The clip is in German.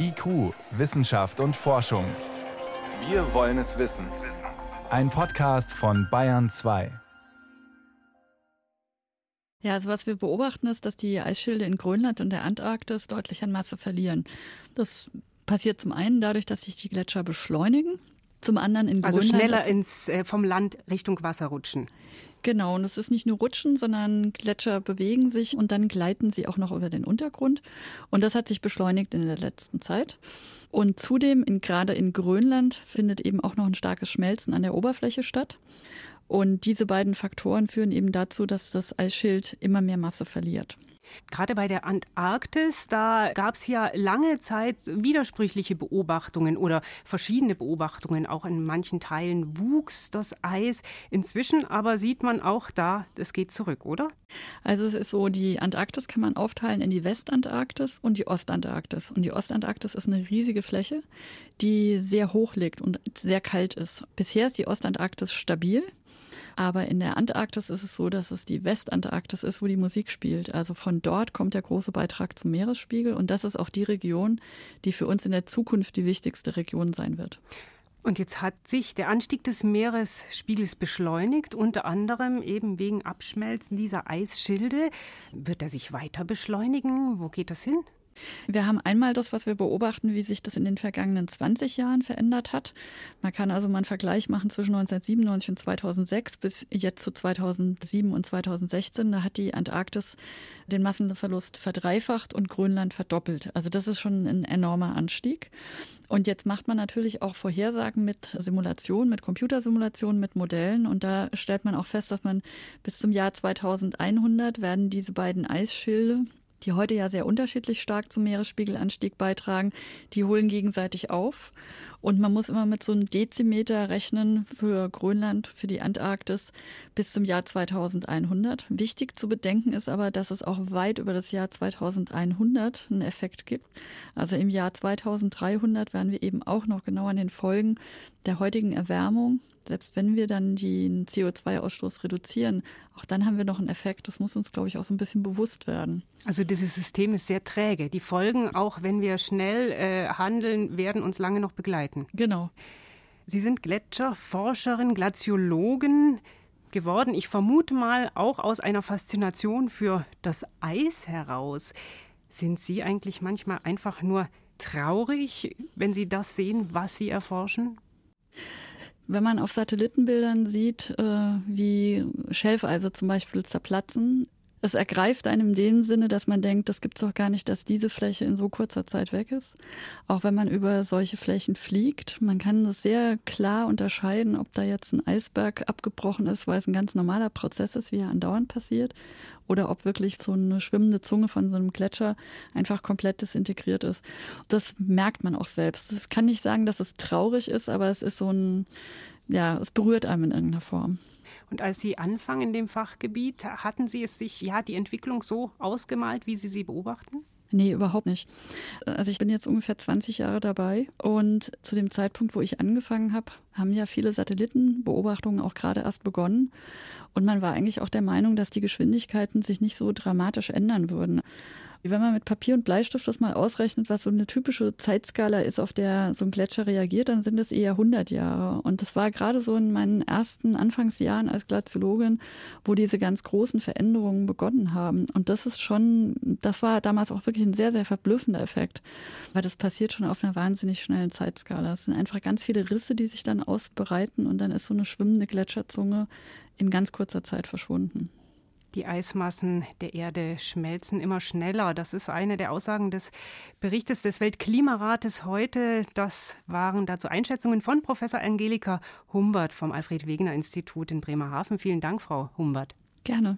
IQ, Wissenschaft und Forschung. Wir wollen es wissen. Ein Podcast von Bayern 2. Ja, also was wir beobachten ist, dass die Eisschilde in Grönland und der Antarktis deutlich an Masse verlieren. Das passiert zum einen dadurch, dass sich die Gletscher beschleunigen. Zum anderen in also Grönland. schneller ins, äh, vom Land Richtung Wasser rutschen. Genau, und es ist nicht nur Rutschen, sondern Gletscher bewegen sich und dann gleiten sie auch noch über den Untergrund. Und das hat sich beschleunigt in der letzten Zeit. Und zudem, in, gerade in Grönland, findet eben auch noch ein starkes Schmelzen an der Oberfläche statt. Und diese beiden Faktoren führen eben dazu, dass das Eisschild immer mehr Masse verliert. Gerade bei der Antarktis, da gab es ja lange Zeit widersprüchliche Beobachtungen oder verschiedene Beobachtungen. Auch in manchen Teilen wuchs das Eis. Inzwischen aber sieht man auch da, es geht zurück, oder? Also es ist so, die Antarktis kann man aufteilen in die Westantarktis und die Ostantarktis. Und die Ostantarktis ist eine riesige Fläche, die sehr hoch liegt und sehr kalt ist. Bisher ist die Ostantarktis stabil. Aber in der Antarktis ist es so, dass es die Westantarktis ist, wo die Musik spielt. Also von dort kommt der große Beitrag zum Meeresspiegel. Und das ist auch die Region, die für uns in der Zukunft die wichtigste Region sein wird. Und jetzt hat sich der Anstieg des Meeresspiegels beschleunigt, unter anderem eben wegen Abschmelzen dieser Eisschilde. Wird er sich weiter beschleunigen? Wo geht das hin? Wir haben einmal das, was wir beobachten, wie sich das in den vergangenen 20 Jahren verändert hat. Man kann also mal einen Vergleich machen zwischen 1997 und 2006 bis jetzt zu 2007 und 2016. Da hat die Antarktis den Massenverlust verdreifacht und Grönland verdoppelt. Also das ist schon ein enormer Anstieg. Und jetzt macht man natürlich auch Vorhersagen mit Simulationen, mit Computersimulationen, mit Modellen. Und da stellt man auch fest, dass man bis zum Jahr 2100 werden diese beiden Eisschilde, die heute ja sehr unterschiedlich stark zum Meeresspiegelanstieg beitragen, die holen gegenseitig auf. Und man muss immer mit so einem Dezimeter rechnen für Grönland, für die Antarktis bis zum Jahr 2100. Wichtig zu bedenken ist aber, dass es auch weit über das Jahr 2100 einen Effekt gibt. Also im Jahr 2300 werden wir eben auch noch genau an den Folgen der heutigen Erwärmung selbst wenn wir dann den CO2-Ausstoß reduzieren, auch dann haben wir noch einen Effekt. Das muss uns, glaube ich, auch so ein bisschen bewusst werden. Also dieses System ist sehr träge. Die Folgen, auch wenn wir schnell äh, handeln, werden uns lange noch begleiten. Genau. Sie sind Gletscherforscherin, Glaziologin geworden. Ich vermute mal auch aus einer Faszination für das Eis heraus. Sind Sie eigentlich manchmal einfach nur traurig, wenn Sie das sehen, was Sie erforschen? Wenn man auf Satellitenbildern sieht, äh, wie Schelfeise zum Beispiel zerplatzen, es ergreift einem in dem Sinne, dass man denkt, das gibt es doch gar nicht, dass diese Fläche in so kurzer Zeit weg ist. Auch wenn man über solche Flächen fliegt, man kann das sehr klar unterscheiden, ob da jetzt ein Eisberg abgebrochen ist, weil es ein ganz normaler Prozess ist, wie er andauernd passiert, oder ob wirklich so eine schwimmende Zunge von so einem Gletscher einfach komplett desintegriert ist. Das merkt man auch selbst. Ich kann nicht sagen, dass es traurig ist, aber es ist so ein, ja, es berührt einem in irgendeiner Form. Und als Sie anfangen in dem Fachgebiet, hatten Sie es sich, ja, die Entwicklung so ausgemalt, wie Sie sie beobachten? Nee, überhaupt nicht. Also ich bin jetzt ungefähr 20 Jahre dabei und zu dem Zeitpunkt, wo ich angefangen habe, haben ja viele Satellitenbeobachtungen auch gerade erst begonnen und man war eigentlich auch der Meinung, dass die Geschwindigkeiten sich nicht so dramatisch ändern würden. Wenn man mit Papier und Bleistift das mal ausrechnet, was so eine typische Zeitskala ist, auf der so ein Gletscher reagiert, dann sind es eher 100 Jahre. Und das war gerade so in meinen ersten Anfangsjahren als Glaziologin, wo diese ganz großen Veränderungen begonnen haben. Und das ist schon, das war damals auch wirklich ein sehr, sehr verblüffender Effekt, weil das passiert schon auf einer wahnsinnig schnellen Zeitskala. Es sind einfach ganz viele Risse, die sich dann ausbreiten und dann ist so eine schwimmende Gletscherzunge in ganz kurzer Zeit verschwunden. Die Eismassen der Erde schmelzen immer schneller. Das ist eine der Aussagen des Berichtes des Weltklimarates heute. Das waren dazu Einschätzungen von Professor Angelika Humbert vom Alfred Wegener Institut in Bremerhaven. Vielen Dank, Frau Humbert. Gerne.